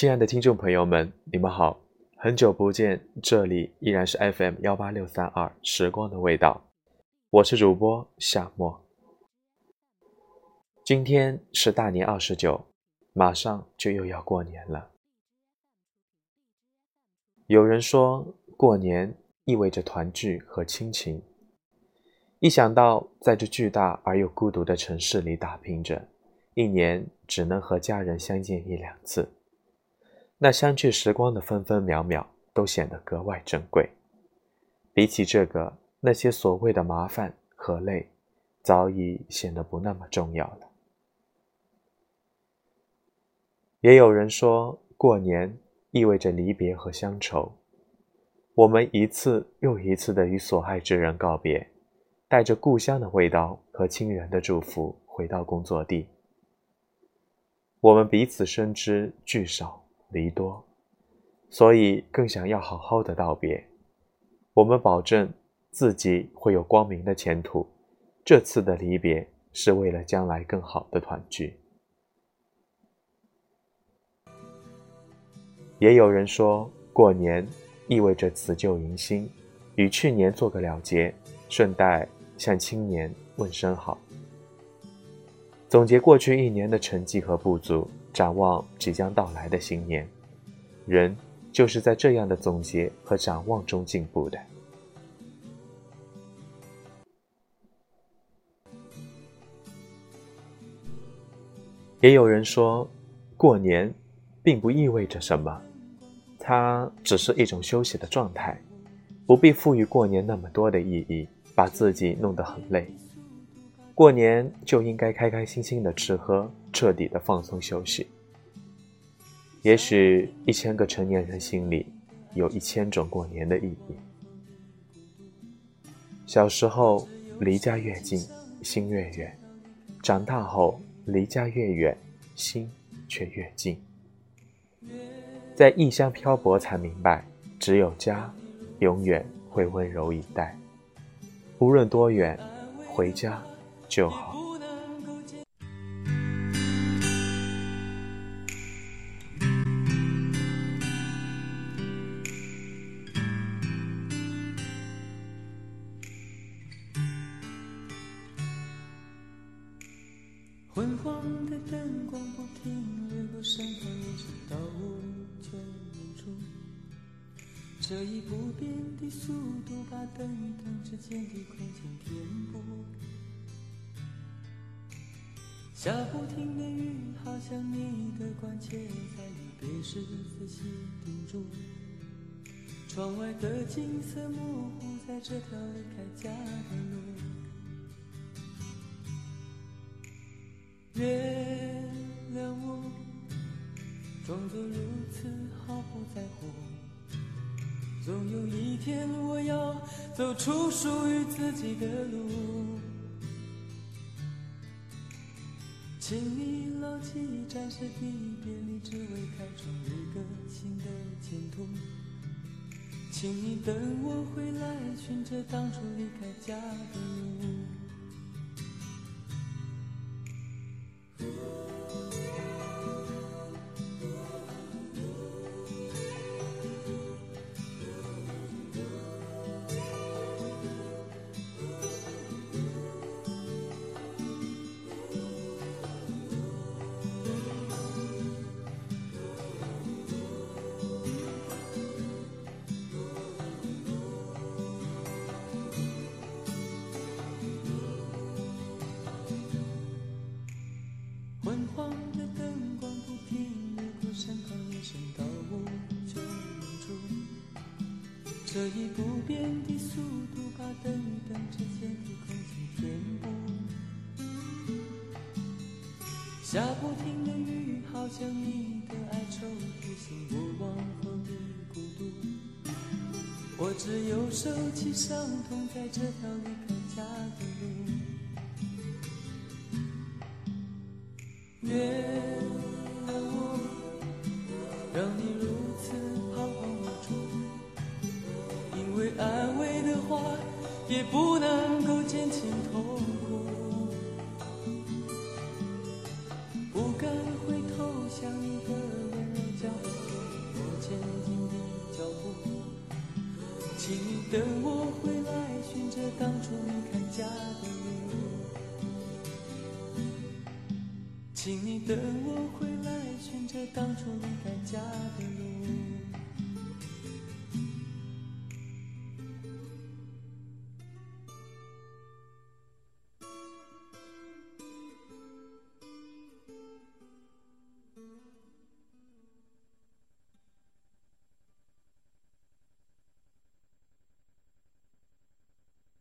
亲爱的听众朋友们，你们好，很久不见，这里依然是 FM 幺八六三二时光的味道，我是主播夏沫。今天是大年二十九，马上就又要过年了。有人说过年意味着团聚和亲情，一想到在这巨大而又孤独的城市里打拼着，一年只能和家人相见一两次。那相聚时光的分分秒秒都显得格外珍贵。比起这个，那些所谓的麻烦和累，早已显得不那么重要了。也有人说过年意味着离别和乡愁，我们一次又一次的与所爱之人告别，带着故乡的味道和亲人的祝福回到工作地。我们彼此深知聚少。离多，所以更想要好好的道别。我们保证自己会有光明的前途。这次的离别是为了将来更好的团聚。也有人说过年意味着辞旧迎新，与去年做个了结，顺带向青年问声好，总结过去一年的成绩和不足。展望即将到来的新年，人就是在这样的总结和展望中进步的。也有人说，过年并不意味着什么，它只是一种休息的状态，不必赋予过年那么多的意义，把自己弄得很累。过年就应该开开心心的吃喝。彻底的放松休息。也许一千个成年人心里，有一千种过年的意义。小时候离家越近，心越远；长大后离家越远，心却越近。在异乡漂泊，才明白，只有家，永远会温柔以待。无论多远，回家就好。昏黄的灯光不停掠过身旁，延伸到无尽远处。这一不变的速度，把灯与灯之间的空间填补。下不停的雨，好像你的关切，在离别时仔细叮嘱。窗外的景色模糊，在这条离开家的路。原谅我，装作如此毫不在乎。总有一天，我要走出属于自己的路。请你牢记暂时的别离，只为开创一个新的前途。请你等我回来，寻着当初离开家的路。这一不变的速度，把等与等之间的空间填补。下不停的雨，好像你的哀愁，提醒我往后的孤独。我只有收起伤痛，在这条离开家的路。原不能够减轻痛苦，不敢回头向你的温柔。角落，我前进的脚步。请你等我回来，寻着当初离开家的路。请你等我回来，寻着当初离开家的路。